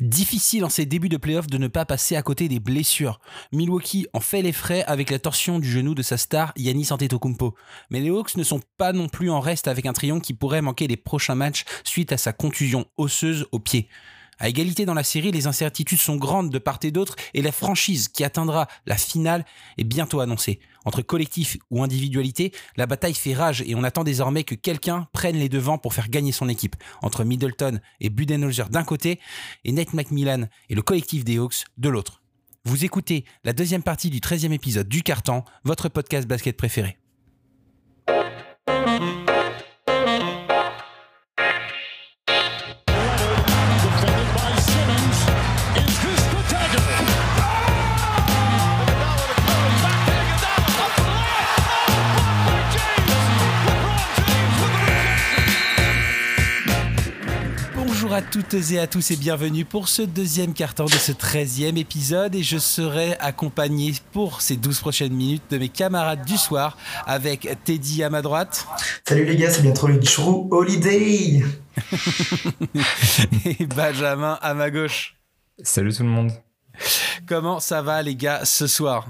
Difficile en ces débuts de playoff de ne pas passer à côté des blessures. Milwaukee en fait les frais avec la torsion du genou de sa star Yannis Antetokounmpo. Mais les Hawks ne sont pas non plus en reste avec un triomphe qui pourrait manquer les prochains matchs suite à sa contusion osseuse au pied. À égalité dans la série, les incertitudes sont grandes de part et d'autre et la franchise qui atteindra la finale est bientôt annoncée. Entre collectif ou individualité, la bataille fait rage et on attend désormais que quelqu'un prenne les devants pour faire gagner son équipe. Entre Middleton et Budenholzer d'un côté et Nate McMillan et le collectif des Hawks de l'autre. Vous écoutez la deuxième partie du 13e épisode du Carton, votre podcast basket préféré. Toutes et à tous et bienvenue pour ce deuxième carton de ce 13e épisode et je serai accompagné pour ces 12 prochaines minutes de mes camarades du soir avec Teddy à ma droite. Salut les gars, c'est bientôt le True Holiday Et Benjamin à ma gauche. Salut tout le monde. Comment ça va les gars ce soir?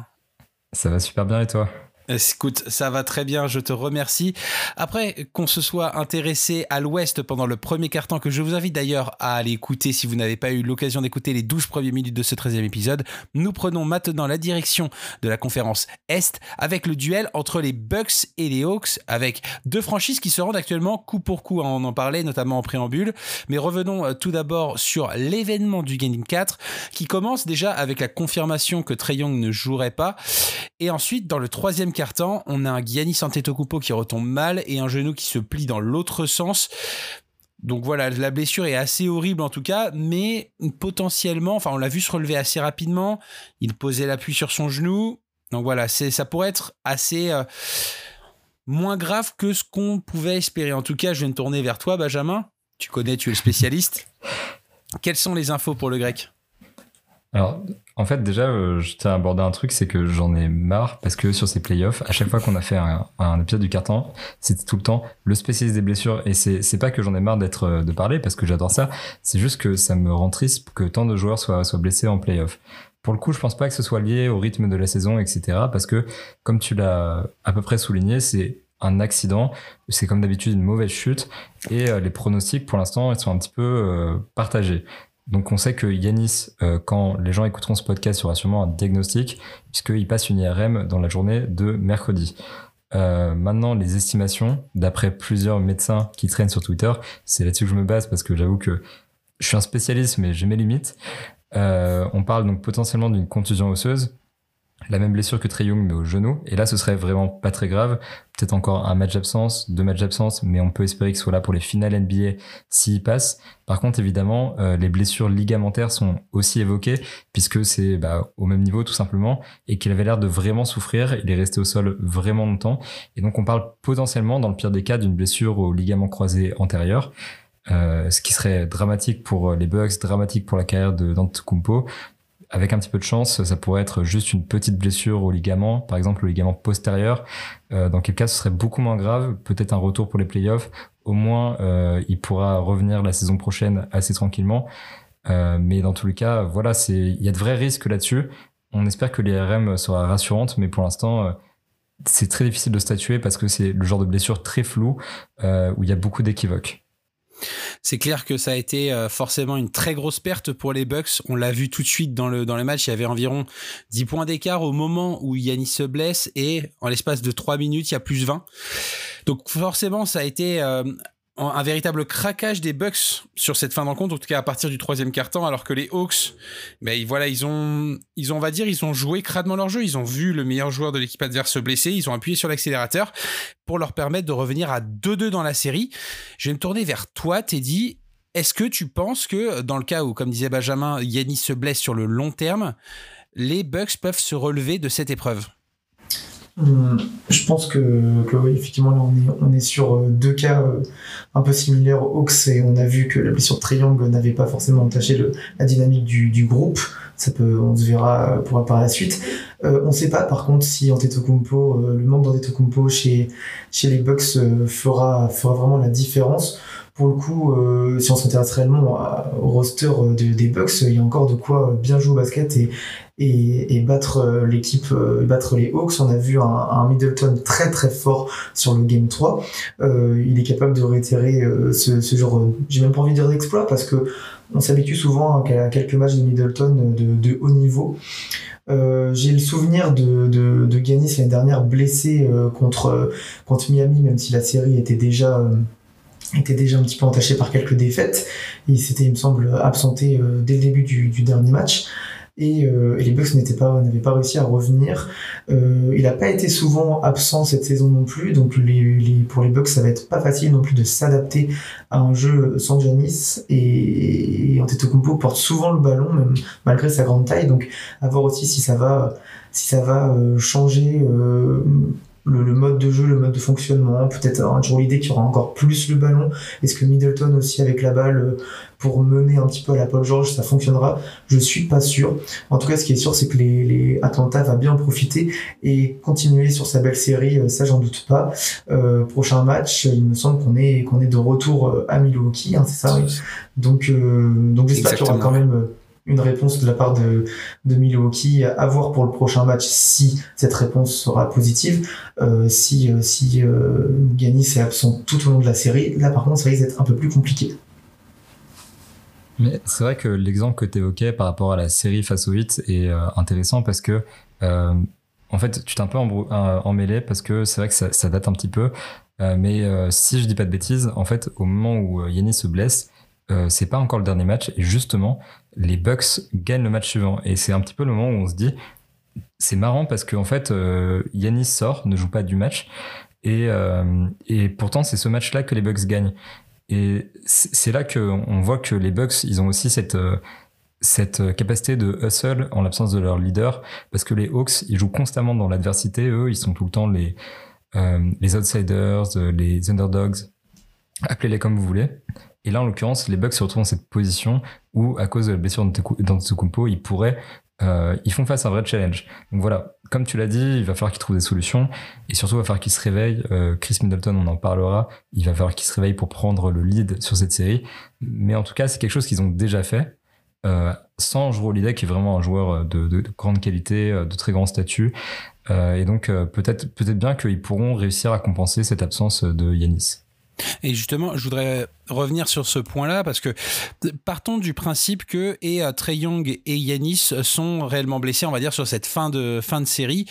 Ça va super bien et toi? Écoute, ça va très bien, je te remercie. Après qu'on se soit intéressé à l'Ouest pendant le premier carton, que je vous invite d'ailleurs à aller écouter si vous n'avez pas eu l'occasion d'écouter les 12 premières minutes de ce 13e épisode, nous prenons maintenant la direction de la conférence Est avec le duel entre les Bucks et les Hawks, avec deux franchises qui se rendent actuellement coup pour coup, on en parlait notamment en préambule. Mais revenons euh, tout d'abord sur l'événement du Game 4 qui commence déjà avec la confirmation que Trey Young ne jouerait pas. Et ensuite, dans le troisième on a un Giannis Antetokounmpo qui retombe mal et un genou qui se plie dans l'autre sens. Donc voilà, la blessure est assez horrible en tout cas, mais potentiellement, enfin on l'a vu se relever assez rapidement, il posait l'appui sur son genou. Donc voilà, ça pourrait être assez euh, moins grave que ce qu'on pouvait espérer. En tout cas, je viens de tourner vers toi Benjamin. Tu connais, tu es le spécialiste. Quelles sont les infos pour le grec? Alors, en fait, déjà, euh, je à aborder un truc, c'est que j'en ai marre parce que sur ces playoffs, à chaque fois qu'on a fait un, épisode du carton, c'était tout le temps le spécialiste des blessures. Et c'est, pas que j'en ai marre d'être euh, de parler parce que j'adore ça. C'est juste que ça me rend triste que tant de joueurs soient, soient blessés en playoff. Pour le coup, je pense pas que ce soit lié au rythme de la saison, etc. Parce que, comme tu l'as à peu près souligné, c'est un accident, c'est comme d'habitude une mauvaise chute et euh, les pronostics pour l'instant ils sont un petit peu partagés. Donc on sait que Yanis, euh, quand les gens écouteront ce podcast, il y aura sûrement un diagnostic, puisqu'il passe une IRM dans la journée de mercredi. Euh, maintenant, les estimations, d'après plusieurs médecins qui traînent sur Twitter, c'est là-dessus que je me base parce que j'avoue que je suis un spécialiste, mais j'ai mes limites. Euh, on parle donc potentiellement d'une contusion osseuse, la même blessure que Trey Young mais au genou. Et là ce serait vraiment pas très grave. Peut-être encore un match d'absence deux matchs d'absence mais on peut espérer qu'il soit là pour les finales NBA s'il passe par contre évidemment euh, les blessures ligamentaires sont aussi évoquées puisque c'est bah, au même niveau tout simplement et qu'il avait l'air de vraiment souffrir. Il est resté au sol vraiment longtemps. Et donc on parle potentiellement dans le pire des cas d'une blessure au ligament croisé antérieur euh, ce qui serait dramatique pour les Bucks, dramatique pour la carrière de Kumpo avec un petit peu de chance, ça pourrait être juste une petite blessure au ligament, par exemple le ligament postérieur. Euh, dans quel cas, ce serait beaucoup moins grave. Peut-être un retour pour les playoffs. Au moins, euh, il pourra revenir la saison prochaine assez tranquillement. Euh, mais dans tous les cas, voilà, c'est il y a de vrais risques là-dessus. On espère que l'IRM sera rassurante, mais pour l'instant, c'est très difficile de statuer parce que c'est le genre de blessure très floue où il y a beaucoup d'équivoques. C'est clair que ça a été euh, forcément une très grosse perte pour les Bucks. On l'a vu tout de suite dans le, dans le match. Il y avait environ 10 points d'écart au moment où Yannis se blesse et en l'espace de 3 minutes, il y a plus 20. Donc forcément, ça a été euh, un véritable craquage des Bucks sur cette fin de rencontre, en tout cas à partir du troisième quart-temps, alors que les Hawks, ben voilà, ils ont, ils ont, on va dire, ils ont joué cradement leur jeu, ils ont vu le meilleur joueur de l'équipe adverse se blesser, ils ont appuyé sur l'accélérateur pour leur permettre de revenir à 2-2 dans la série. Je vais me tourner vers toi, Teddy. Est-ce que tu penses que dans le cas où, comme disait Benjamin, Yannis se blesse sur le long terme, les Bucks peuvent se relever de cette épreuve? Je pense que, oui, effectivement, là, on est, sur euh, deux cas euh, un peu similaires aux et on a vu que la blessure de triangle n'avait pas forcément entaché la dynamique du, groupe. Ça peut, on se verra euh, pour par la suite. Euh, on ne sait pas, par contre, si Antetokounmpo, le manque d'Antetokounmpo chez, chez les Bucks fera, fera vraiment la différence. pour le coup, si on s'intéresse réellement au roster des Bucks, il y a encore de quoi bien jouer au basket et, et, battre l'équipe, battre les Hawks. On a vu un, Middleton très très fort sur le Game 3. il est capable de réitérer ce, genre, j'ai même pas envie de dire d'exploit parce que on s'habitue souvent à quelques matchs de Middleton de, haut niveau. Euh, j'ai le souvenir de, de, de l'année dernière blessé euh, contre, contre Miami, même si la série était déjà, euh, était déjà un petit peu entachée par quelques défaites. Il s'était, il me semble, absenté dès le début du dernier match. Euh, et, les Bucks n'avaient pas réussi à revenir. Euh, il n'a pas été souvent absent cette saison non plus, donc pour les Bucks ça va être pas facile non plus de s'adapter à un jeu sans Giannis. Et, et Antetokounmpo porte souvent le ballon même malgré sa grande taille, donc à voir aussi si ça va si ça va euh, changer le, mode de jeu, le mode de fonctionnement, peut-être un jour l'idée qui aura encore plus le ballon. Est-ce que Middleton aussi avec la balle euh, pour mener un petit peu à la Paul George, ça fonctionnera? Je suis pas sûr. En tout cas, ce qui est sûr, c'est que les, Atlanta va bien en profiter et continuer sur sa belle série. Euh, ça, j'en doute pas. Euh, prochain match, il me semble qu'on est qu'on est de retour à Milwaukee, hein, c'est ça? Donc donc j'espère qu'il y aura quand même une réponse de la part de, de Milwaukee à voir pour le prochain match si cette réponse sera positive. Euh, si euh, si euh, Giannis est absent tout au long de la série, là par contre ça risque d'être un peu plus compliqué. Mais c'est vrai que l'exemple que tu évoquais par rapport à la série face au 8 est euh, intéressant parce que en fait tu t'es un peu emmêlé parce que c'est vrai que ça, date un petit peu. mais si je dis pas de bêtises, en fait au moment où Giannis se blesse, c'est pas encore le dernier match et justement les Bucks gagnent le match suivant. Et c'est un petit peu le moment où on se dit, c'est marrant parce qu'en en fait, euh, Yanis sort, ne joue pas du match. Et, euh, et pourtant, c'est ce match-là que les Bucks gagnent. Et c'est là qu'on voit que les Bucks, ils ont aussi cette, euh, cette capacité de hustle en l'absence de leur leader. Parce que les Hawks, ils jouent constamment dans l'adversité. Eux, ils sont tout le temps les, les outsiders, les underdogs. Appelez-les comme vous voulez. Et là, en l'occurrence, les Bucks se retrouvent dans cette position où, à cause de la blessure d'Antetokounmpo, ils pourraient, euh, ils font face à un vrai challenge. Donc voilà, comme tu l'as dit, il va falloir qu'ils trouvent des solutions et surtout, il va falloir qu'ils se réveillent. Euh, Chris Middleton, on en parlera. Il va falloir qu'ils se réveillent pour prendre le lead sur cette série. Mais en tout cas, c'est quelque chose qu'ils ont déjà fait. Euh, sans Jrue Holiday qui est vraiment un joueur de, de, de grande qualité, euh, de très grand statut. Et donc peut-être peut-être bien qu'ils pourront réussir à compenser cette absence de Yanis. Et justement, je voudrais revenir sur ce point-là parce que partons du principe que et Trey Young et Yanis sont réellement blessés, on va dire, sur cette fin de fin de série,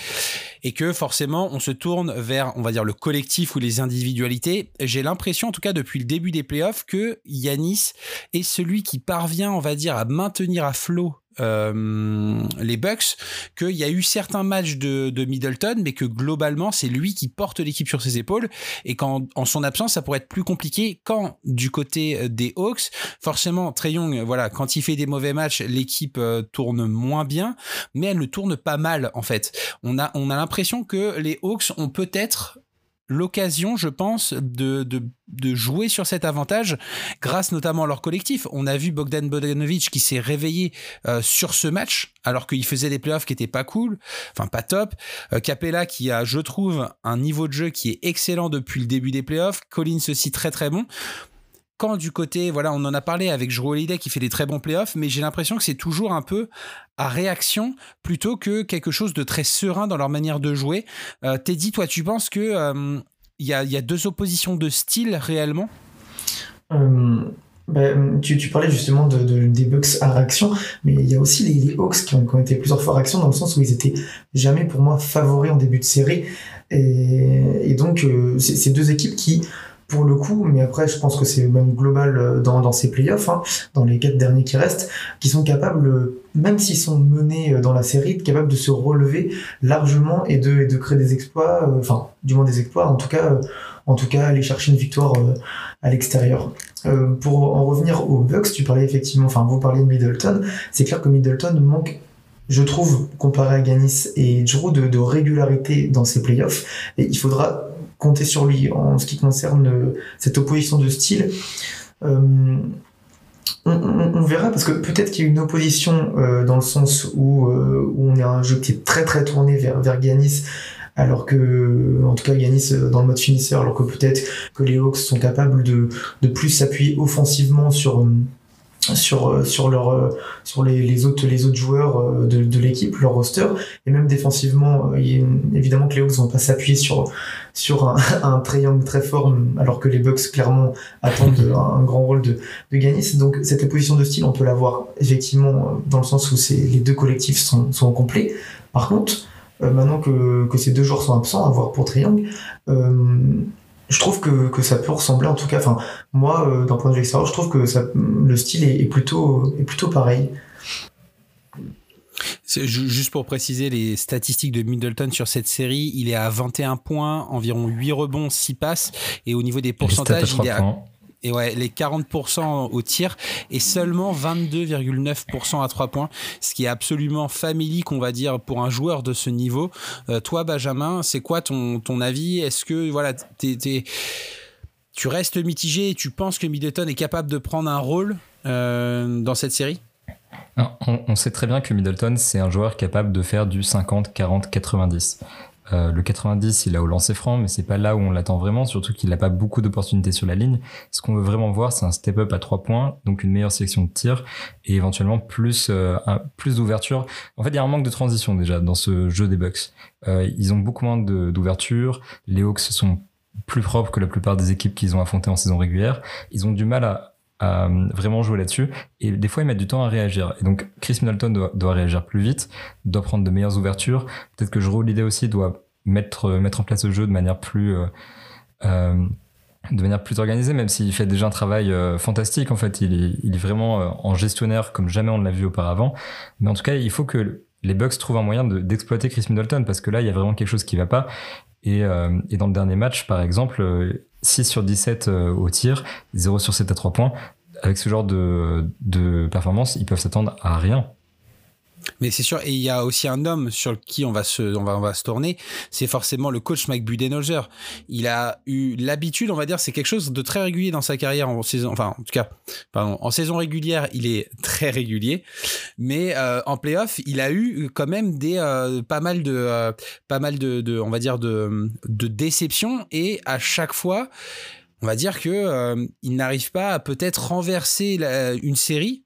et que forcément on se tourne vers, on va dire, le collectif ou les individualités. J'ai l'impression, en tout cas depuis le début des playoffs, que Yanis est celui qui parvient, on va dire, à maintenir à flot euh, les Bucks qu'il y a eu certains matchs de, Middleton, mais que globalement c'est lui qui porte l'équipe sur ses épaules et qu'en en son absence ça pourrait être plus compliqué quand du côté euh, des Hawks, forcément Trey Young, voilà, quand il fait des mauvais matchs, l'équipe euh, tourne moins bien, mais elle ne tourne pas mal en fait. On a on a l'impression que les Hawks ont peut-être l'occasion, je pense, de, de, jouer sur cet avantage grâce notamment à leur collectif. On a vu Bogdan Bogdanovic qui s'est réveillé euh, sur ce match alors qu'il faisait des playoffs qui étaient pas cool, enfin pas top. Euh, Capella qui a, je trouve, un niveau de jeu qui est excellent depuis le début des playoffs. Collins aussi très très bon quand du côté, voilà, on en a parlé avec Jrue Holiday qui fait des très bons playoffs, mais j'ai l'impression que c'est toujours un peu à réaction plutôt que quelque chose de très serein dans leur manière de jouer. Euh, Teddy, toi, tu penses que euh, il y, a, deux oppositions de style réellement? Euh, ben, tu, parlais justement de, des Bucks à réaction, mais il y a aussi les, Hawks qui ont, été plusieurs fois à réaction dans le sens où ils étaient jamais pour moi favoris en début de série. Et, donc, c'est ces deux équipes qui pour le coup, mais après, je pense que c'est même global euh, dans, ces playoffs, hein, dans les quatre derniers qui restent, qui sont capables, euh, même s'ils sont menés euh, dans la série, capables de se relever largement et de, de créer des exploits, enfin, du moins des exploits, en tout cas, en tout cas, aller chercher une victoire à l'extérieur. pour en revenir aux Bucks, tu parlais effectivement, enfin, vous parliez de Middleton, c'est clair que Middleton manque je trouve, comparé à Ganis et Drew, de, de régularité dans ces playoffs. Et il faudra compter sur lui en ce qui concerne euh, cette opposition de style. Euh, on, verra parce que peut-être qu'il y a une opposition euh, dans le sens où, on a un jeu qui est très très tourné vers, vers Giannis alors que, en tout cas, Yanis dans le mode finisseur, alors que peut-être que les Hawks sont capables de plus s'appuyer offensivement sur sur sur leur euh, sur les, les autres les autres joueurs euh, de, de l'équipe leur roster. Et même défensivement euh, il évidemment que les Hawks vont pas s'appuyer sur sur un, un, triangle très fort alors que les Bucks clairement attendent un, grand rôle de de Giannis. Donc cette position de style on peut l'avoir effectivement dans le sens où c'est les deux collectifs sont sont complets par contre maintenant que, que ces deux joueurs sont absents à voir pour triangle je trouve que, que ça peut ressembler en tout cas enfin moi euh, d'un point de vue extérieur je trouve que ça, le style est, plutôt est plutôt pareil. Juste pour préciser les statistiques de Middleton sur cette série, il est à 21 points, environ 8 rebonds, 6 passes, et au niveau des pourcentages, il est à, et ouais, les 40% au tir et seulement 22,9% à 3 points, ce qui est absolument famélique, on va dire, pour un joueur de ce niveau. Euh, toi, Benjamin, c'est quoi ton, ton avis? Est-ce que voilà, tu restes mitigé et tu penses que Middleton est capable de prendre un rôle euh, dans cette série? On, on, sait très bien que Middleton, c'est un joueur capable de faire du 50, 40, 90. Euh, le 90, il a au lancer franc, mais c'est pas là où on l'attend vraiment, surtout qu'il n'a pas beaucoup d'opportunités sur la ligne. Ce qu'on veut vraiment voir, c'est un step-up à trois points, donc une meilleure sélection de tir et éventuellement plus euh, plus d'ouverture. En fait, il y a un manque de transition déjà dans ce jeu des Bucks. Euh, ils ont beaucoup moins d'ouverture. Les Hawks sont plus propres que la plupart des équipes qu'ils ont affrontées en saison régulière. Ils ont du mal à, à vraiment jouer là-dessus. Et des fois, ils mettent du temps à réagir. Et donc, Chris Middleton doit, doit réagir plus vite, doit prendre de meilleures ouvertures. Peut-être que Jero l'idée aussi doit mettre, mettre en place le jeu de manière plus... Euh, euh, de manière plus organisée, même s'il fait déjà un travail euh, fantastique. En fait, il est, il est vraiment en gestionnaire comme jamais on ne l'a vu auparavant. Mais en tout cas, il faut que les Bucks trouvent un moyen d'exploiter Chris Middleton parce que là, il y a vraiment quelque chose qui va pas. Et, et dans le dernier match, par exemple, 6 sur 17 au tir, 0 sur 7 à 3 points avec ce genre de, de performance, ils peuvent s'attendre à rien. Mais c'est sûr, et il y a aussi un homme sur qui on va se, on va, on va se tourner, c'est forcément le coach Mike Budenholzer. Il a eu l'habitude, on va dire, c'est quelque chose de très régulier dans sa carrière en saison, enfin, en tout cas, pardon, en saison régulière, il est très régulier, mais euh, en playoff, il a eu quand même des, euh, pas mal de, euh, pas mal de, on va dire, de, de déceptions, et à chaque fois, on va dire que il n'arrive pas à peut-être renverser une série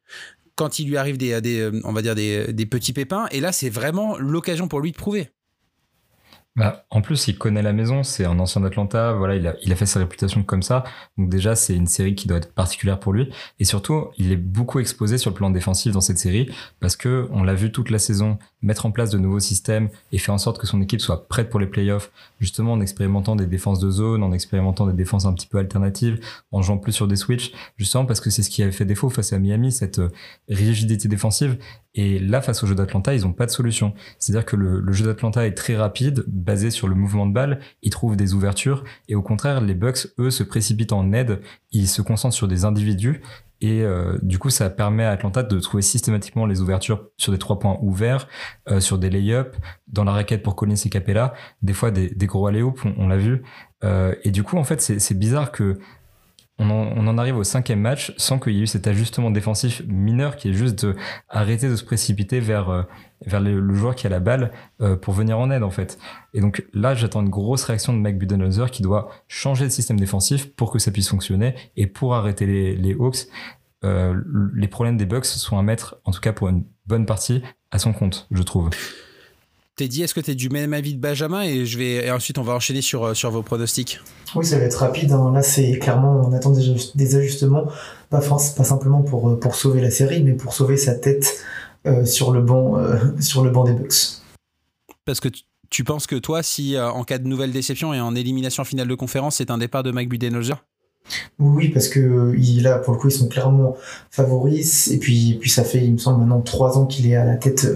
quand il lui arrive des, des on va dire des, des petits pépins et là c'est vraiment l'occasion pour lui de prouver bah, en plus, il connaît la maison, c'est un ancien d'Atlanta, voilà, il a, il a fait sa réputation comme ça. Donc déjà, c'est une série qui doit être particulière pour lui. Et surtout, il est beaucoup exposé sur le plan défensif dans cette série parce que on l'a vu toute la saison mettre en place de nouveaux systèmes et faire en sorte que son équipe soit prête pour les playoffs, justement en expérimentant des défenses de zone, en expérimentant des défenses un petit peu alternatives, en jouant plus sur des switches, justement parce que c'est ce qui avait fait défaut face à Miami, cette euh, rigidité défensive. Et là, face au jeu d'Atlanta, ils n'ont pas de solution. C'est-à-dire que le, jeu d'Atlanta est très rapide, basé sur le mouvement de balle, ils trouvent des ouvertures, et au contraire, les Bucks, eux, se précipitent en aide, ils se concentrent sur des individus, et euh, du coup, ça permet à Atlanta de trouver systématiquement les ouvertures sur des trois points ouverts, euh, sur des lay-ups, dans la raquette pour Collins et Capella, des fois des, des gros alley on, on l'a vu. Euh, et du coup, en fait, c'est bizarre que on en, arrive au cinquième match sans qu'il y ait eu cet ajustement défensif mineur qui est juste de arrêter de se précipiter vers, euh, vers le, joueur qui a la balle euh, pour venir en aide en fait. Et donc là, j'attends une grosse réaction de Mike Budenholzer qui doit changer de système défensif pour que ça puisse fonctionner et pour arrêter les, les Hawks. Euh, les problèmes des Bucks sont à mettre, en tout cas pour une bonne partie, à son compte, je trouve. Teddy, est-ce que tu es du même avis de Benjamin et je vais et ensuite on va enchaîner sur, euh, sur vos pronostics Oui, ça va être rapide. Hein. Là, c'est clairement, on attend des, ajustements, pas, pas simplement pour, euh, pour sauver la série, mais pour sauver sa tête euh, sur, le banc, sur le banc des Bucks. Parce que tu, penses que toi, si en cas de nouvelle déception et en élimination finale de conférence, c'est un départ de Mike Budenholzer? Oui, parce que il a pour le coup ils sont clairement favoris et puis puis ça fait il me semble maintenant trois ans qu'il est à la tête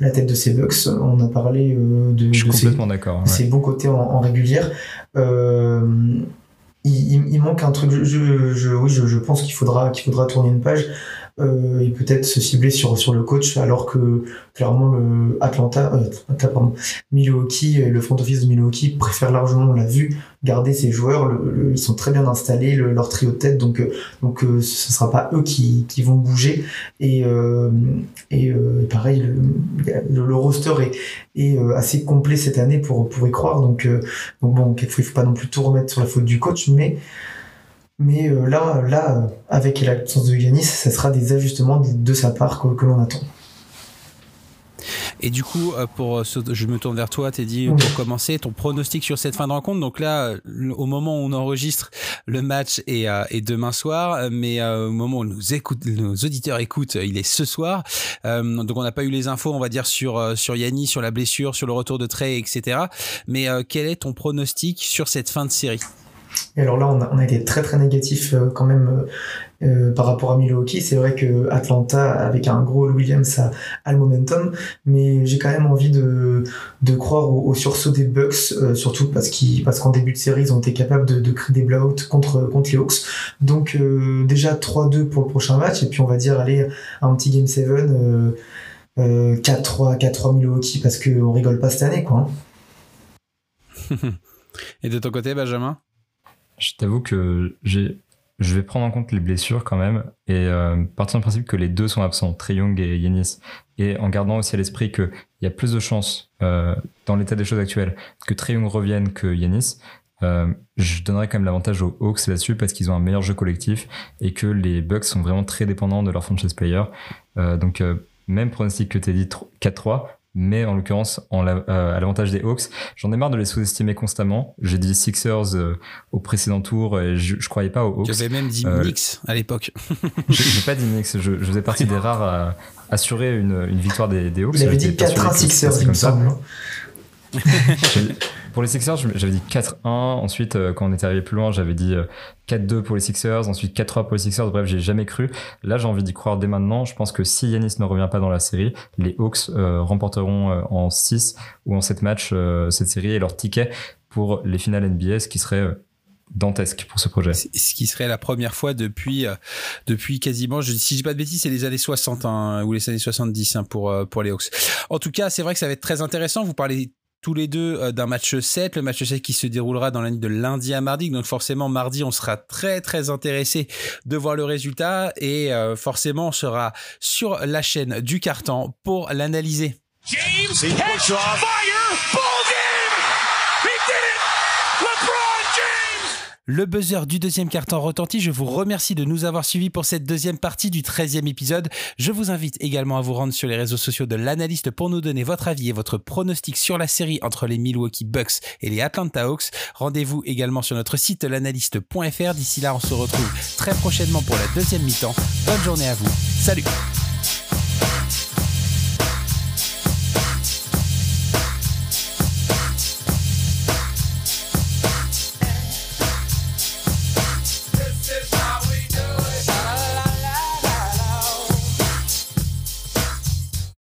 la tête de ses Bucks. On a parlé euh, de, Je suis complètement. Ses bons côtés en, régulière. Euh, il, il, manque un truc. Je, je, oui, je, je pense qu'il faudra qu'il faudra tourner une page. Euh, et peut-être se cibler sur, sur le coach, alors que clairement le Atlanta, euh, Atlanta pardon, Milwaukee, le front office de Milwaukee préfère largement, on l'a vu, garder ses joueurs. Le, ils sont très bien installés, leur trio de tête, donc donc ce sera pas eux qui, qui vont bouger. Et, et, pareil, le, le, roster est, est assez complet cette année pour pour y croire. Donc donc bon, il faut pas non plus tout remettre sur la faute du coach, mais mais euh, là, là, avec l'absence de Yanis, ça sera des ajustements de, sa part que, l'on attend. Et du coup, euh, pour je me tourne vers toi, Teddy, pour commencer, ton pronostic sur cette fin de rencontre. Donc là, au moment où on enregistre, le match est, demain soir, mais euh, au moment où nous écoute, nos auditeurs écoutent, il est ce soir. donc on n'a pas eu les infos, on va dire sur sur Yannis, sur la blessure, sur le retour de Trey, etc. Mais quel est ton pronostic sur cette fin de série? Et alors là, on a, été très très négatif euh, quand même euh, euh, par rapport à Milwaukee. C'est vrai que Atlanta, avec un gros Williams, a, a le momentum, mais j'ai quand même envie de, de croire au, sursaut des Bucks, surtout parce qu'en parce qu'en début de série, ils ont été capables de, créer des blowouts contre, contre les Hawks. Donc déjà 3-2 pour le prochain match, et puis on va dire aller un petit Game 7. 4-3, 4-3 Milwaukee parce qu'on rigole pas cette année, quoi. Hein. Et de ton côté, Benjamin? Je t'avoue que j'ai, je vais prendre en compte les blessures quand même et euh, partir du principe que les deux sont absents, Trey Young et Yanis, et en gardant aussi à l'esprit qu'il y a plus de chances euh, dans l'état des choses actuelles que Trey Young revienne que Yanis. Euh, je donnerais quand même l'avantage aux Hawks là-dessus parce qu'ils ont un meilleur jeu collectif et que les Bucks sont vraiment très dépendants de leur franchise player. Euh, donc euh, même pronostic que tu dit 4-3, mais en l'occurrence euh, à l'avantage des Hawks. J'en ai marre de les sous-estimer constamment. J'ai dit Sixers euh, au précédent tour et je, je croyais pas aux Hawks. J'avais même dit euh, Knicks à l'époque. J'ai pas dit Knicks, je, je, faisais partie des rares à assurer une, une victoire des, des Hawks. Il avait dit 4 Sixers, il me semble. Pour les Sixers, j'avais dit 4-1. Ensuite, euh, quand on était arrivé plus loin, j'avais dit 4-2 euh, pour les Sixers. Ensuite, 4-3 pour les Sixers. Bref, j'ai jamais cru. Là, j'ai envie d'y croire dès maintenant. Je pense que si Yanis ne revient pas dans la série, les Hawks euh, remporteront en 6 ou en 7 matchs cette série et leur ticket pour les finales NBA, ce qui serait dantesque pour ce projet. Ce qui serait la première fois depuis depuis quasiment, si je dis pas de bêtises, c'est les années 60 hein, ou les années 70 hein, pour pour les Hawks. En tout cas, c'est vrai que ça va être très intéressant. Vous parlez tous les deux euh, d'un match 7, le match 7 qui se déroulera dans la nuit de lundi à mardi. Donc forcément, mardi, on sera très très intéressé de voir le résultat et euh, forcément, on sera sur la chaîne du carton pour l'analyser. James, Le buzzer du deuxième carton retentit. Je vous remercie de nous avoir suivis pour cette deuxième partie du 13e épisode. Je vous invite également à vous rendre sur les réseaux sociaux de l'analyste pour nous donner votre avis et votre pronostic sur la série entre les Milwaukee Bucks et les Atlanta Hawks. Rendez-vous également sur notre site l'analyste.fr. D'ici là, on se retrouve très prochainement pour la deuxième mi-temps. Bonne journée à vous. Salut